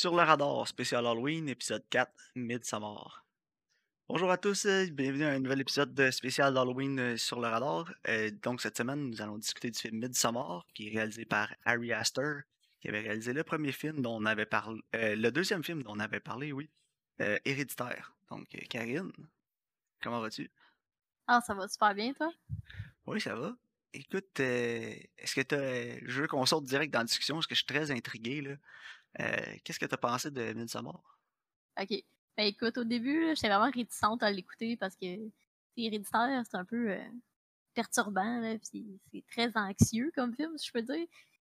Sur le radar, spécial Halloween, épisode 4, Midsommar. Bonjour à tous, euh, bienvenue à un nouvel épisode de spécial d'Halloween euh, sur le radar. Euh, donc cette semaine, nous allons discuter du film Midsommar, qui est réalisé par Harry Astor, qui avait réalisé le premier film dont on avait parlé, le deuxième film dont on avait parlé, oui, Héréditaire. Donc Karine, comment vas-tu? Ah, ça va super bien, toi? Oui, ça va. Écoute, est-ce que tu Je veux qu'on sorte direct dans la discussion, parce que je suis très intrigué, là. Euh, qu'est-ce que tu as pensé de Midsommar? Ok. Ben écoute, au début, j'étais vraiment réticente à l'écouter parce que Héréditaire, c'est un peu euh, perturbant, là, puis c'est très anxieux comme film, si je peux dire.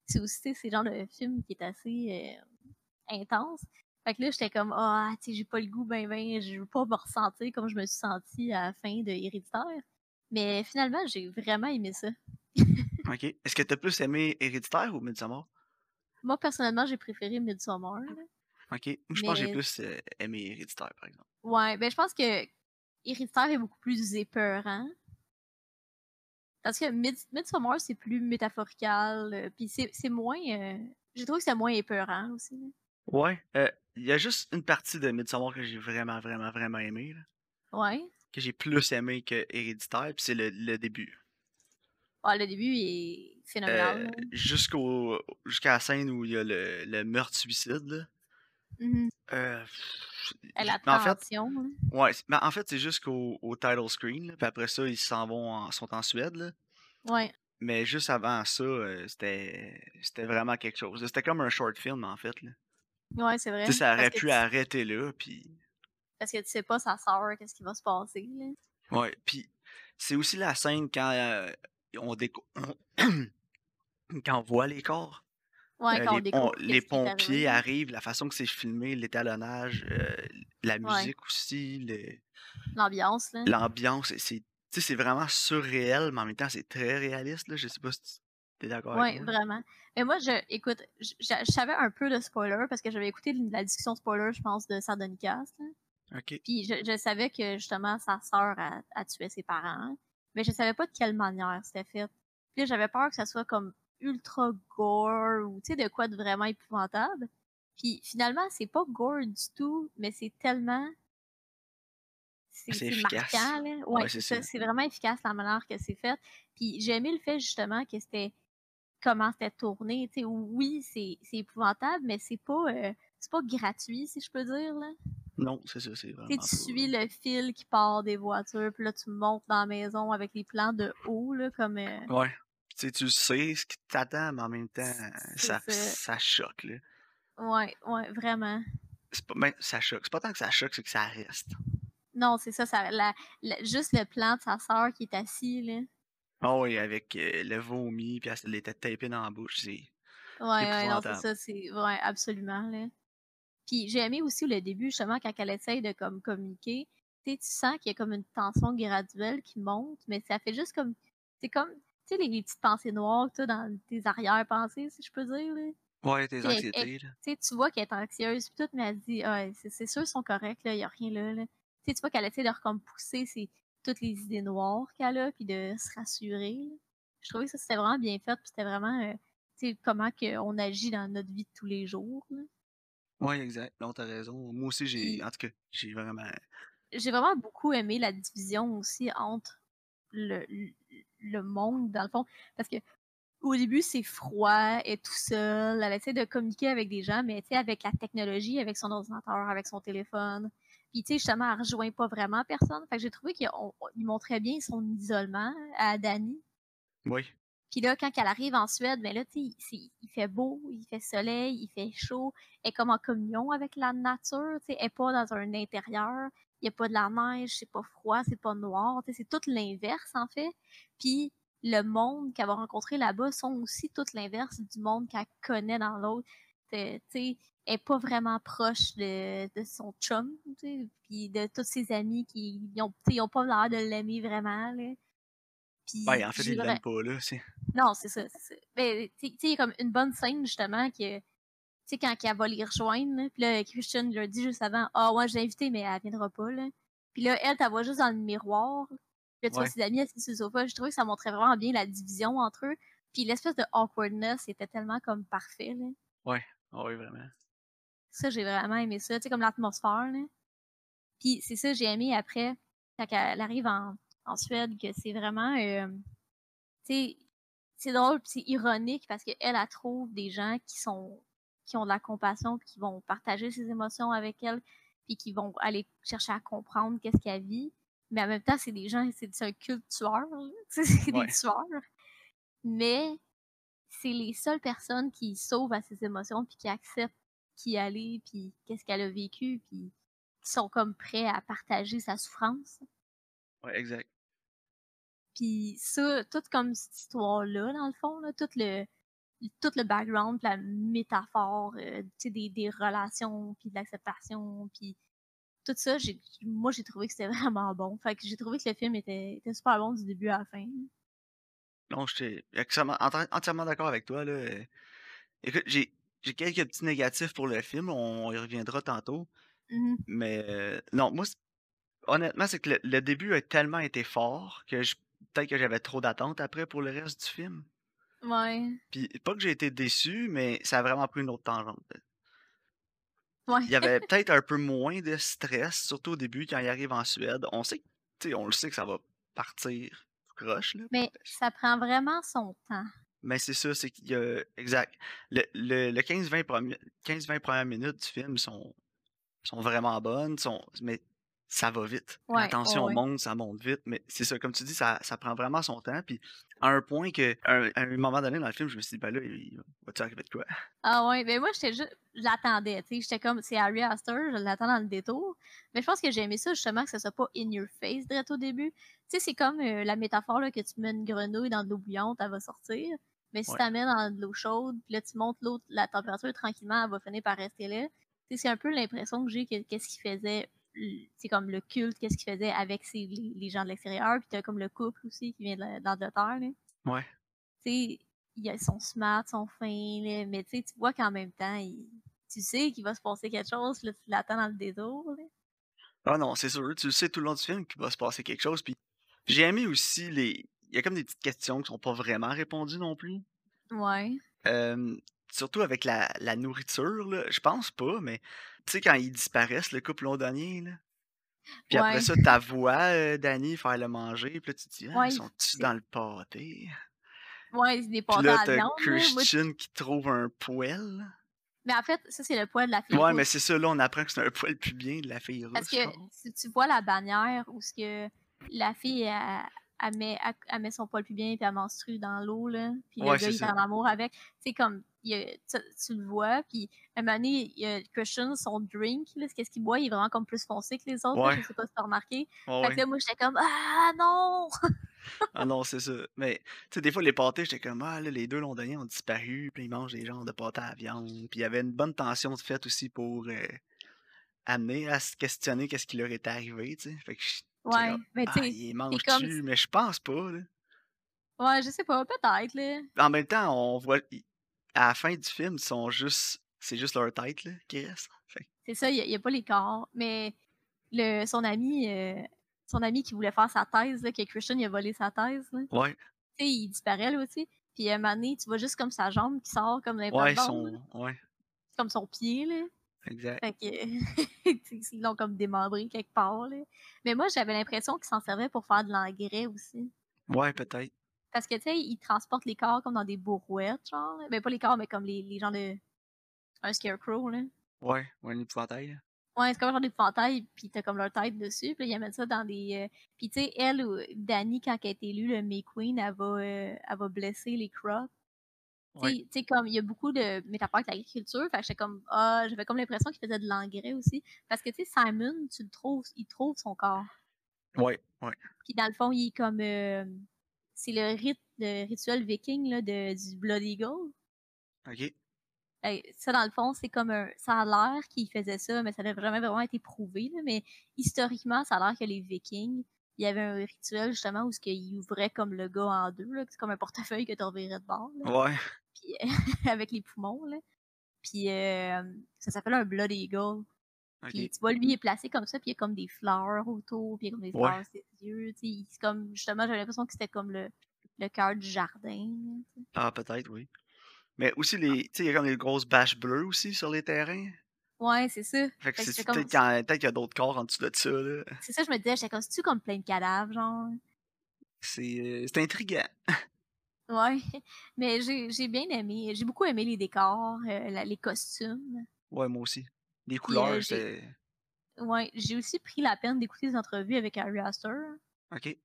C'est aussi, c'est genre de film qui est assez euh, intense. Fait que là, j'étais comme, ah, tu sais, j'ai pas le goût, ben, ben, je veux pas me ressentir comme je me suis sentie à la fin de Héréditaire. Mais finalement, j'ai vraiment aimé ça. ok. Est-ce que t'as plus aimé Héréditaire ou Midsommar? Moi, personnellement, j'ai préféré Midsommar. Ok. Je pense que j'ai plus euh, aimé Héréditaire, par exemple. Ouais, ben je pense que Héréditaire est beaucoup plus épeurant. Parce que Mid Midsommar, c'est plus métaphorical. Euh, puis c'est moins. Euh, j'ai trouvé que c'est moins épeurant aussi. Ouais. Il y a juste une partie de Midsommar que j'ai vraiment, vraiment, vraiment aimé. Ouais. Que j'ai plus aimé que Héréditaire, puis c'est le, le début. Ah, le début est phénoménal. Euh, jusqu'au jusqu'à la scène où il y a le, le meurtre-suicide. Euh, tension. En fait, ouais, mais en fait, c'est jusqu'au au title screen. puis après ça, ils s'en vont en, sont en Suède. Là. Ouais. Mais juste avant ça, euh, c'était c'était vraiment quelque chose. C'était comme un short film, en fait. Là. Ouais, c'est vrai. ça aurait pu arrêter là. Puis... Parce que tu sais pas, ça sort, qu'est-ce qui va se passer. Là. Ouais, puis c'est aussi la scène quand euh, on, déco... quand on voit les corps. Ouais, euh, quand les, on les pompiers arrivent, la façon que c'est filmé, l'étalonnage, euh, la musique aussi, l'ambiance. L'ambiance, c'est c'est vraiment surréel, mais en même temps, c'est très réaliste. Là. Je sais pas si tu es d'accord avec moi. Oui, vraiment. Mais moi, je, écoute, je, savais un peu de spoiler parce que j'avais écouté la discussion spoiler, je pense, de Sardonicast. Puis je, je, savais que justement, sa sœur a, tué ses parents mais je savais pas de quelle manière c'était fait. Puis j'avais peur que ça soit comme ultra gore ou tu sais de quoi de vraiment épouvantable. Puis finalement, c'est pas gore du tout, mais c'est tellement c'est marquant là. Ouais, c'est vraiment efficace la manière que c'est fait. Puis j'ai aimé le fait justement que c'était comment c'était tourné, tu sais oui, c'est épouvantable, mais c'est pas euh, c'est pas gratuit si je peux dire là. Non, c'est ça, c'est vraiment. tu suis le fil qui part des voitures, puis là, tu montes dans la maison avec les plans de haut, là, comme. Euh... Ouais. Tu tu sais ce qui t'attend, mais en même temps, ça, ça. choque, là. Ouais, ouais, vraiment. C'est pas, ben, ça choque. C'est pas tant que ça choque, c'est que ça reste. Non, c'est ça, ça la, juste le plan de sa sœur qui est assis, là. Oh oui, avec euh, le vomi, puis elle était tapée dans la bouche, c'est. Ouais, ouais, non, c'est ça, c'est. Ouais, absolument, là. Puis j'ai aimé aussi le début, justement, quand elle essaye de comme communiquer. Tu tu sens qu'il y a comme une tension graduelle qui monte, mais ça fait juste comme. C'est comme. Sais, les, petites pensées noires que dans tes arrière-pensées, si je peux dire. Là. Ouais, tes anxiétés. Tu tu vois qu'elle est anxieuse, puis tout, mais elle dit, ah, c'est sûr, ils sont corrects, il n'y a rien là. là. Tu vois qu'elle essaie de comme pousser toutes les idées noires qu'elle a, puis de se rassurer. Je trouvais que ça, c'était vraiment bien fait, puis c'était vraiment, euh, tu sais, comment on agit dans notre vie de tous les jours. Là. Oui, exact. Non, t'as raison. Moi aussi, j'ai. En tout cas, j'ai vraiment. J'ai vraiment beaucoup aimé la division aussi entre le, le monde, dans le fond. Parce que au début, c'est froid, et tout seul, elle essaie de communiquer avec des gens, mais tu sais, avec la technologie, avec son ordinateur, avec son téléphone. Puis tu sais, justement, elle rejoint pas vraiment personne. Fait que j'ai trouvé qu'il montrait bien son isolement à Dani. Oui. Puis là, quand elle arrive en Suède, ben là, tu sais, il fait beau, il fait soleil, il fait chaud. Elle est comme en communion avec la nature, tu sais. Elle est pas dans un intérieur. Il n'y a pas de la neige, c'est pas froid, c'est pas noir. C'est tout l'inverse, en fait. Puis le monde qu'elle va rencontrer là-bas sont aussi tout l'inverse du monde qu'elle connaît dans l'autre. Tu sais, elle est pas vraiment proche de, de son chum, puis de tous ses amis qui n'ont ont pas l'air de l'aimer vraiment, là. Puis, ben, en fait, il l'aime pas, là. Non, c'est ça. Mais, tu sais, il y a comme une bonne scène, justement, que, sais, quand elle va les rejoindre, puis là, Christian lui dit juste avant, ah, ouais, j'ai invité, mais elle viendra pas, là. Puis là, elle, t'as voit juste dans le miroir. Puis là, tu vois ses amis assis sur le sofa. Je trouvais que ça montrait vraiment bien la division entre eux. Puis l'espèce de awkwardness était tellement comme parfait, là. Ouais, ah oui, vraiment. Ça, j'ai vraiment aimé ça. Tu sais, comme l'atmosphère, là. Puis c'est ça, j'ai aimé après, quand elle arrive en, en Suède, que c'est vraiment. euh, tu sais, c'est drôle, puis c'est ironique parce qu'elle, elle trouve des gens qui sont qui ont de la compassion, puis qui vont partager ses émotions avec elle, puis qui vont aller chercher à comprendre qu'est-ce qu'elle vit. Mais en même temps, c'est des gens, c'est un culte tueur, c'est Ouais. des tueurs. Mais c'est les seules personnes qui sauvent à ses émotions, puis qui acceptent qui elle est, puis qu'est-ce qu'elle a vécu, puis qui sont comme prêts à partager sa souffrance. Ouais, exact. Puis ça, tout comme cette histoire-là, dans le fond, là, tout le tout le background, la métaphore, euh, des, des relations, puis de l'acceptation, puis tout ça, j'ai, moi, j'ai trouvé que c'était vraiment bon. Fait que j'ai trouvé que le film était, était super bon du début à la fin. Non, j'étais entièrement d'accord avec toi. Là. euh. Écoute, j'ai j'ai quelques petits négatifs pour le film, on y reviendra tantôt. Mhm. Mais euh, non, moi, honnêtement, c'est que le, le début a tellement été fort que peut-être que j'avais trop d'attentes après pour le reste du film. Ouais. Puis pas que j'ai été déçu, mais ça a vraiment pris une autre tangente. Ouais. Il y avait peut-être un peu moins de stress, surtout au début quand il arrive en Suède. On sait, on le sait que ça va partir croche là. Mais ça prend vraiment son temps. Mais c'est ça, c'est qu'il y a. Exact. Le, le, le 15-20 premi- 15-20 premières minutes du film sont, sont vraiment bonnes, sont, mais ça va vite. Ouais, La tension ouais, ouais. monte, ça monte vite. Mais c'est ça, comme tu dis, ça, ça prend vraiment son temps. Puis à un point que, à un, à un moment donné dans le film, je me suis dit, ben là, il va-tu arriver de quoi? Ah ouais, mais moi, j'étais juste, je l'attendais, tu sais, j'étais comme, c'est Harry Astor, je l'attends dans le détour. Mais je pense que j'ai aimé ça, justement, que ça soit pas in your face, direct au début. Tu sais, c'est comme euh, la métaphore, là, que tu mets une grenouille dans de l'eau bouillante, elle va sortir. Mais si Ouais. tu la mets dans de l'eau chaude, puis là, tu montes l'eau, la température tranquillement, elle va finir par rester là. Tu sais, c'est un peu l'impression que j'ai que qu'est-ce qu'il faisait, c'est comme le culte, qu'est-ce qu'il faisait avec ses, les, les gens de l'extérieur, puis t'as comme le couple aussi qui vient d'Angleterre, Ouais. tu sais, ils sont smart, sont fins, là, mais tu vois qu'en même temps, il- tu sais qu'il va se passer quelque chose, là, tu l'attends dans le détour. là. Ah non, c'est sûr, tu le sais tout le long du film qu'il va se passer quelque chose. Puis j'ai aimé aussi les. Il y a comme des petites questions qui sont pas vraiment répondues non plus. Ouais. Euh, surtout avec la, la nourriture, là. Je pense pas, mais tu sais, quand ils disparaissent, le couple londonien, là. Puis après ça, ta voix, euh, Danny, faire le manger. Puis là, tu te dis, ah, Ouais, ils sont-tu dans le pâté? Ouais, c'est des Puis pâtés là, t'as viande. là. Moi, Christian qui trouve un poêle. Mais en fait, ça, c'est le poids de la fille. Ouais, rouge. mais c'est ça, là, on apprend que c'est un poêle pubien de la fille rouge. Parce que si tu vois la bannière où ce que la fille, elle, elle met, elle, elle met son poil plus bien puis elle menstrue dans l'eau, là. Puis Ouais, le gars, il est en amour avec. Tu sais, comme, il a- tu, tu le vois, puis à un moment donné, il a Christian, son drink, là, ce qu'est-ce qu'il boit, il est vraiment comme plus foncé que les autres, là, Ouais. je sais pas si t'as remarqué. Ouais, Fait que là, moi, j'étais comme, ah non! Ah non, c'est ça. Mais, tu sais, des fois, les pâtés, j'étais comme, ah, là, les deux londoniens ont disparu, puis ils mangent des genres de pâtés à la viande. Puis il y avait une bonne tension de fait aussi pour euh, amener à se questionner qu'est-ce qui leur était arrivé, tu sais. Fait que Ouais, comme, mais tu ah, sais, ils c'est mangent-tu? comme, Mais je pense pas, là. ouais, je sais pas, peut-être, là. En même temps, on voit, à la fin du film, ils sont juste, c'est juste leur tête, là, qui reste. C'est ça, il n'y a, pas les corps. Mais le, son ami, euh, son ami qui voulait faire sa thèse, là, que Christian il a volé sa thèse, là. ouais, tu sais, il disparaît là aussi. Puis à un moment donné, tu vois juste comme sa jambe qui sort comme d'un ouais, sont, ouais, comme son pied, là. Exact. Fait que, ils l'ont comme démembré quelque part, là. Mais moi, j'avais l'impression qu'ils s'en servaient pour faire de l'engrais aussi. Ouais, peut-être. Parce que, tu sais, ils transportent les corps comme dans des bourrouettes, genre. là. Ben, pas les corps, mais comme les, les gens de... Un scarecrow, là. Ouais, ouais, un épouvantail. Ouais, c'est comme un genre d'épouvantail, puis t'as comme leur tête dessus, puis là, ils mettent ça dans des... euh, Puis tu sais, elle, ou Dani, quand elle est élue, le May Queen, elle va, euh, elle va blesser les crops. Tu sais, comme, il y a beaucoup de métaphores avec l'agriculture, fait j'étais comme, ah, j'avais comme l'impression qu'il faisait de l'engrais aussi. Parce que, tu sais, Simon, tu le trouves, il trouve son corps. Ouais, ouais. Puis dans le fond, il est comme, euh, c'est le rite, le rituel viking, là, de, du Blood Eagle. Ok. Ça, dans le fond, c'est comme un. Ça a l'air qu'ils faisaient ça, mais ça n'a jamais vraiment été prouvé. là, mais historiquement, ça a l'air que les Vikings, il y avait un rituel justement où ils ouvraient comme le gars en deux. là, comme un portefeuille que tu revirais de bord. là, Ouais. puis, avec les poumons. Là. Puis euh, ça s'appelle un Blood Eagle. Puis Ok. tu vois, lui, il est placé comme ça, puis il y a comme des fleurs autour, puis il y a comme des Ouais. fleurs ses yeux. C'est comme, justement, j'avais l'impression que c'était comme le, le cœur du jardin. Ah, peut-être, oui. Mais aussi, les, tu sais, il y a comme des grosses bâches bleues aussi sur les terrains. Ouais, c'est ça. Fait que c'est comme peut-être qu'il y a, d'autres corps en dessous de ça, là? c'est ça, je me disais, j'étais comme, c'est-tu comme plein de cadavres, genre? C'est euh, c'est intriguant. Ouais, mais j'ai j'ai bien aimé. J'ai beaucoup aimé les décors, euh, la- les costumes. Ouais, moi aussi. Les couleurs, euh, c'est. ouais, j'ai aussi pris la peine d'écouter des entrevues avec Harry Astor. Ok.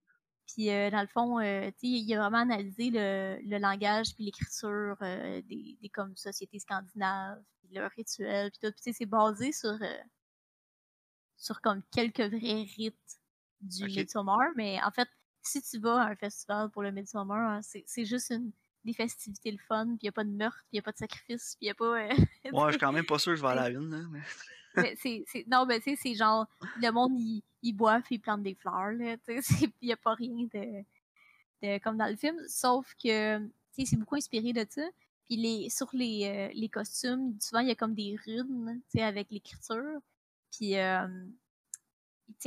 Puis euh, dans le fond, euh, tu sais, il a vraiment analysé le, le langage puis l'écriture euh, des, des comme sociétés scandinaves, puis leurs rituels, puis tout. Puis tu sais, c'est basé sur euh, sur comme quelques vrais rites du Ok. Midsummer, mais en fait, si tu vas à un festival pour le Midsummer, hein, c'est juste une des festivités le fun, puis il y a pas de meurtre, puis il y a pas de sacrifice, puis il y a pas euh, Ouais, je suis quand même pas sûr que je vais à la une, là. Mais... mais non, mais tu sais, c'est genre le monde il, il boit puis il plante des fleurs là, tu sais, c'est- puis il y a pas rien de, de comme dans le film, sauf que tu sais, c'est beaucoup inspiré de ça. Puis les sur les, euh, les costumes, souvent il y a comme des runes, tu sais, avec l'écriture. Puis euh,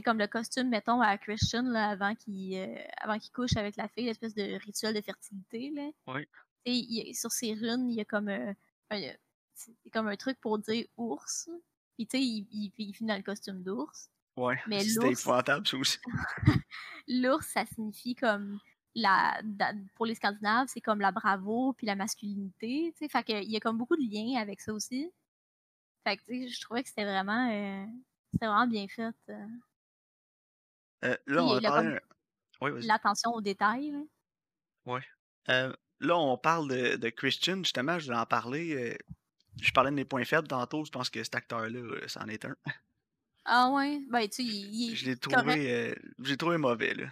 comme le costume, mettons, à Christian, là, avant qu'il euh, avant qu'il couche avec la fille, l'espèce de rituel de fertilité, là. Ouais. Il sur ces runes, il y a comme un, c'est comme un truc pour dire ours. Puis tu sais, il, il, il finit dans le costume d'ours. Ouais, Mais c'était épouvantable, ça aussi. l'ours, ça signifie comme la pour les Scandinaves, c'est comme la bravoure puis la masculinité. Fait que il y a comme beaucoup de liens avec ça aussi. Fait que tu sais, je trouvais que c'était vraiment euh, c'était vraiment bien fait. euh. Euh, là, on a il y a parlé. comme Oui, l'attention aux détails. là. Ouais. Euh, là, on parle de, de Christian, justement, je voulais en parler. je parlais de mes points faibles tantôt, je pense que cet acteur-là, c'en est un. Ah ouais, ben tu sais, il, il Je l'ai trouvé, euh, je l'ai trouvé mauvais, là.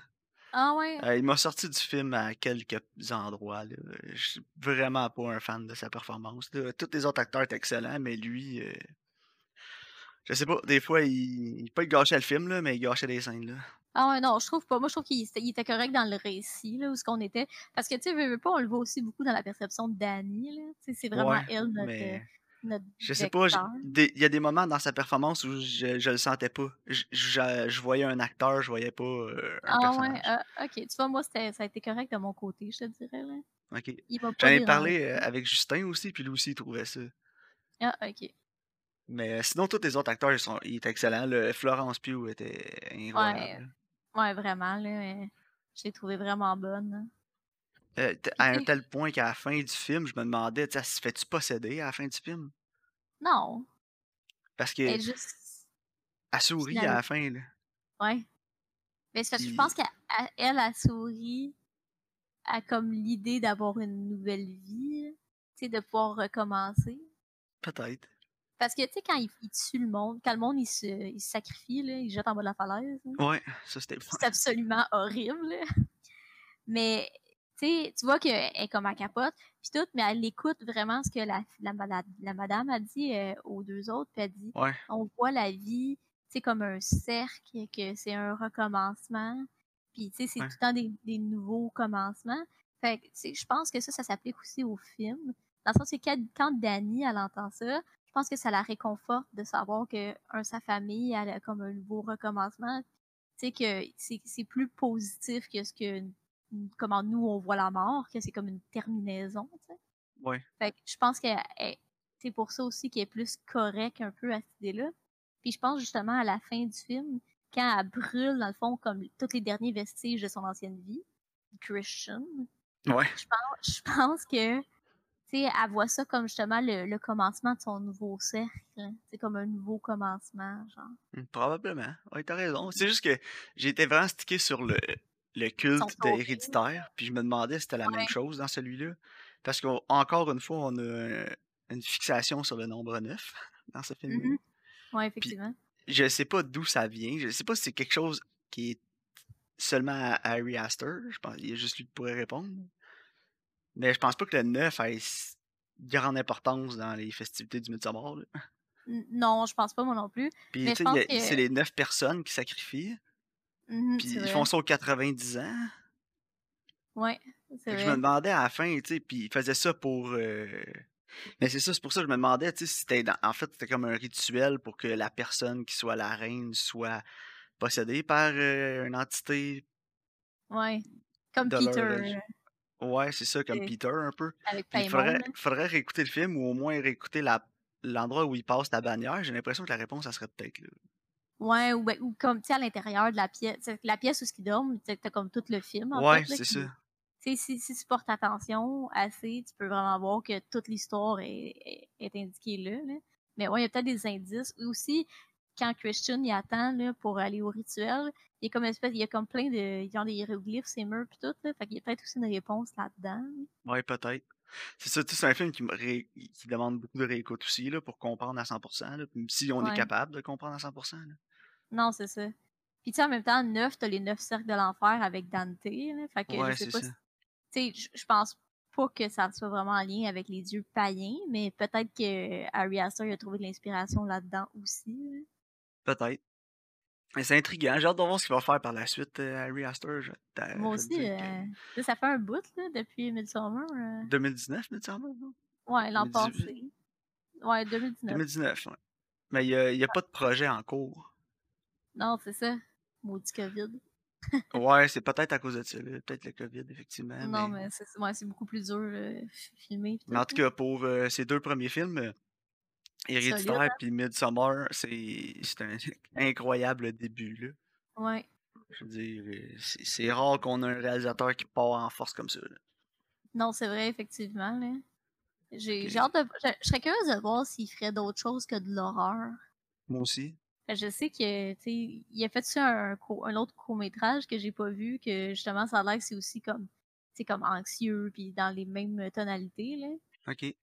Ah ouais? Euh, il m'a sorti du film à quelques endroits, là. Je suis vraiment pas un fan de sa performance, là. Tous les autres acteurs étaient excellents, mais lui, euh, je sais pas, des fois, il, pas il gâchait le film, là, mais il gâchait des scènes, là. Ah ouais, non, je trouve pas. Moi, je trouve qu'il était, correct dans le récit, là, où ce qu'on était. Parce que, tu sais, veux, veux pas, on le voit aussi beaucoup dans la perception de Dani, là. Tu sais, c'est vraiment Ouais, elle, notre, mais notre je sais pas, il y a des moments dans sa performance où je, je le sentais pas. Je, je- je voyais un acteur, je voyais pas euh, un Ah ouais, personnage. ah, ok. Tu vois, moi, ça a été correct de mon côté, je te dirais, là. Ok. J'en ai parlé euh, avec Justin aussi, puis lui aussi, il trouvait ça. Ah, ok. Mais euh, sinon, tous les autres acteurs, ils, sont, ils étaient excellents. Le Florence Pugh était Ouais, incroyable. ouais, vraiment, là. Je l'ai trouvé vraiment bonne. Euh, à un tel point qu'à la fin du film, je me demandais, tu sais, elle se fait-tu posséder à la fin du film? non, Parce elle que est juste. elle sourit à la fin, là. Ouais. Mais c'est parce que je pense qu'elle, elle, a souri a comme l'idée d'avoir une nouvelle vie, tu sais, de pouvoir recommencer. peut-être. Parce que, tu sais, quand il, il tue le monde, quand le monde, il se, il se sacrifie, là, il se jette en bas de la falaise, là, Ouais, ça c'était c'est absolument horrible. là. Mais, tu vois qu'elle est comme à capote, puis tout, mais elle écoute vraiment ce que la, la, la, la madame a dit euh, aux deux autres, puis elle dit, Ouais, on voit la vie, sais, comme un cercle, que c'est un recommencement, puis, tu sais, c'est ouais. tout le temps des, des nouveaux commencements. Fait que, je pense que ça, ça s'applique aussi au film. Dans le sens que quand, quand Dani, elle entend ça, je pense que ça la réconforte de savoir que un, sa famille, elle a comme un nouveau recommencement. Tu sais, que c'est c'est plus positif que ce que comment nous on voit la mort, que c'est comme une terminaison, tu sais. Ouais. Fait que je pense que c'est pour ça aussi qu'elle est plus correcte un peu à cette idée-là. Puis je pense justement à la fin du film, quand elle brûle, dans le fond, comme tous les derniers vestiges de son ancienne vie, Christian, Ouais. je pense, je pense que, tu sais, elle voit ça comme justement le, le commencement de son nouveau cercle. hein. C'est comme un nouveau commencement, genre. Probablement. Ouais, t'as raison. C'est juste que j'ai été vraiment stické sur le, le culte de héréditaire, puis je me demandais si c'était la Ouais. même chose dans celui-là. Parce qu'encore une fois, on a un- une fixation sur le nombre 9 dans ce film-là. Mhm. Ouais, Puis effectivement. je sais pas d'où ça vient. Je sais pas si c'est quelque chose qui est seulement à Harry Astor. Je pense qu'il y a juste lui qui pourrait répondre. Mais je pense pas que le 9 ait grande importance dans les festivités du Midsommar. là. Non, je pense pas moi non plus. Puis tu sais, c'est les 9 personnes qui sacrifient. Mhm, Puis ils vrai. font ça aux 90 ans. Ouais, c'est que je me vrai. demandais à la fin, tu sais, puis ils faisaient ça pour. euh, Mais c'est ça, c'est pour ça que je me demandais, tu sais, si c'était. dans- En fait, c'était comme un rituel pour que la personne qui soit la reine soit possédée par euh, une entité Ouais. Comme leur Peter euh, Ouais, c'est ça, comme Peter un peu. avec il faudrait, faudrait réécouter le film ou au moins réécouter l'endroit où il passe la bannière, j'ai l'impression que la réponse, ça serait peut-être là. Ouais, ou, ben- ou comme, tu sais, à l'intérieur de la pièce. La pièce où ils dorment, tu as comme tout le film, en Ouais, c'est ça. tu sais, si, si tu portes attention assez, tu peux vraiment voir que toute l'histoire est, est, est indiquée là, là. Mais ouais, il y a peut-être des indices. Ou aussi, quand Christian il attend là, pour aller au rituel, il y a comme une espèce, il y a comme plein de. Ils ont des hiéroglyphes, ces murs pis tout, là. Fait qu'il y a peut-être aussi une réponse là-dedans. Ouais, peut-être. C'est ça, c'est un film qui, ré- qui demande beaucoup de réécoute aussi, là, pour comprendre à 100%, là, même si on est capable de comprendre à 100%. là. Non, c'est ça. Puis tu sais, en même temps, neuf, t'as les neuf cercles de l'enfer avec Dante, là. Fait que Ouais, je sais pas ça. si tu sais, je- pense pas que ça soit vraiment en lien avec les dieux païens, mais peut-être que Harry Astor a trouvé de l'inspiration là-dedans aussi. là. Peut-être. Mais c'est intriguant. J'ai hâte de voir ce qu'il va faire par la suite, euh, Harry Astor. Je, Moi je aussi, que- euh, ça fait un bout là, depuis Midsummer. euh. 2019, me semble. non? Ouais, l'an 2018. passé. Ouais, 2019. 2019, ouais. Mais il n'y a, y a pas de projet en cours. Non, c'est ça. Maudit COVID. Ouais, c'est peut-être à cause de ça, peut-être le COVID, effectivement. non, mais... mais c'est ouais, beaucoup plus dur euh, filmer. mais en tout, cas, pour euh, ces deux premiers films, euh, Héréditaire hein? puis Midsommar, c'est un incroyable début. Là. Ouais. Je veux dire, euh, c'est rare qu'on ait un réalisateur qui part en force comme ça. là. Non, c'est vrai, effectivement. J'ai hâte de. Je, je serais curieuse de voir s'il ferait d'autres choses que de l'horreur. Moi aussi. Je sais que, il a fait ça un, autre court-métrage que j'ai pas vu, que justement, ça a l'air que c'est aussi comme, sais, comme anxieux, puis dans les mêmes tonalités, là. OK.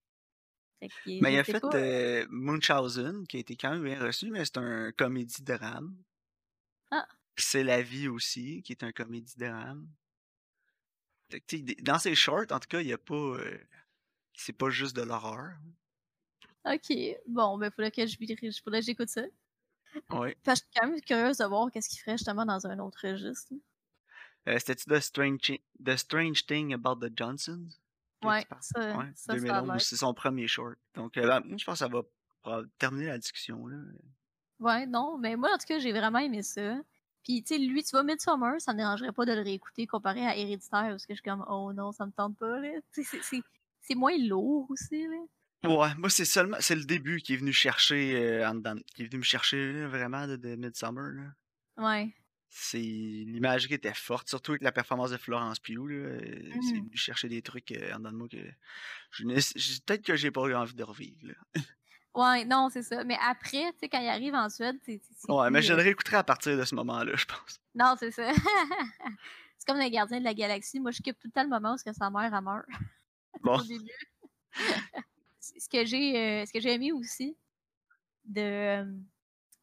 Que, Mais il a fait pas. euh, Munchausen, qui a été quand même bien reçu, mais c'est un comédie-drame. Ah. C'est la vie aussi, qui est un comédie-drame. Dans ses shorts, en tout cas, il n'y a pas. euh, c'est pas juste de l'horreur. Ok, bon, ben, faudrait que je, faudrait que j'écoute ça. Ouais. Fait que je suis quand même curieuse de voir qu'est-ce qu'il ferait justement dans un autre registre. là. Euh, C'était-tu The Strange, The Strange Thing About the Johnsons? Ouais, ça, Ouais, ça, ça a 2011, l'air. c'est son premier short. Donc, euh, ben, je pense que ça va terminer la discussion. Là. Ouais, non, mais moi, en tout cas, j'ai vraiment aimé ça. Puis, tu sais, lui, tu vois, Midsommar, ça me dérangerait pas de le réécouter comparé à Héréditaire, parce que je suis comme, oh non, ça me tente pas, là. C'est moins lourd aussi, là. Ouais, moi, c'est seulement c'est le début qui est venu chercher euh, en dedans- qui est venu me chercher là, vraiment de, de Midsummer. Là. Ouais. C'est l'imagerie était forte, surtout avec la performance de Florence Pugh. Là, euh, C'est Mhm. venu chercher des trucs euh, en dedans de moi que je n'ai- j- peut-être que j'ai pas eu envie de revivre. Là. Ouais, non, c'est ça. Mais après, tu sais, quand il arrive en Suède, c'est. c'est- c'est Ouais, mais plus, je euh, le réécouterai à partir de ce moment-là, je pense. Non, c'est ça. c'est comme les gardiens de la galaxie. Moi, je skip tout le temps le moment où est-ce que sa mère, elle meurt. Bon, au début. Ce que j'ai euh, ce que j'ai aimé aussi de euh,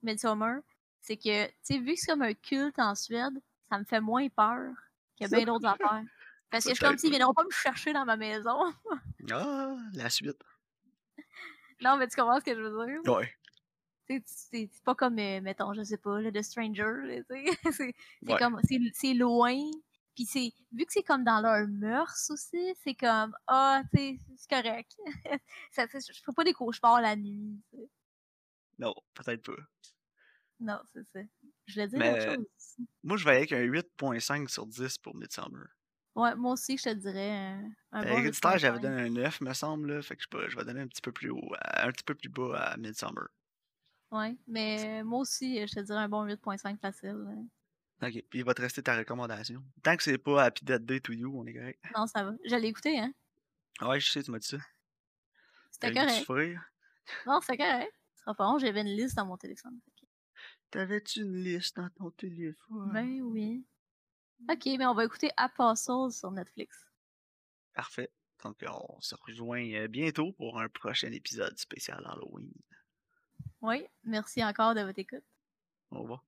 Midsommar, c'est que, tu sais, vu que c'est comme un culte en Suède, ça me fait moins peur que bien d'autres affaires. Parce que je suis comme s'ils viendront pas me chercher dans ma maison. ah, la suite. non, mais tu comprends ce que je veux dire? Ouais, C'est pas comme, euh, mettons, je sais pas, là, The Stranger. là, tu sais. c'est Ouais. comme, c'est loin. Puis c'est, vu que c'est comme dans leur mœurs aussi, c'est comme, ah, tu sais, c'est correct. ça, je ferai pas des cauchemars la nuit. non, peut-être pas. Non, c'est ça. Je voulais dire autre chose. aussi. Moi, je vais avec un 8.5 sur 10 pour Midsummer. Ouais, moi aussi, je te dirais euh, un Euh, bon Héréditaire, j'avais 8.5. donné un 9, me semble. Là, fait que je, peux- je vais donner un petit peu plus haut, un petit peu plus bas à Midsummer. Ouais, mais moi aussi, je te dirais un bon 8.5 facile. là. Ok, puis il va te rester ta recommandation. Tant que c'est pas Happy Dead Day to You, on est correct. Non, ça va. Je l'ai écouté, hein. Ouais, je sais, tu m'as dit ça. C'était correct. Non, c'était correct. Ce sera pas bon, j'avais une liste dans mon téléphone. T'avais-tu une liste dans ton téléphone? Ben oui. Ok, mais on va écouter Apostles sur Netflix. Parfait. Donc, on se rejoint euh, bientôt pour un prochain épisode spécial Halloween. Oui, merci encore de votre écoute. Au revoir.